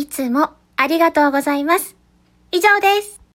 いつもありがとうございます。以上です。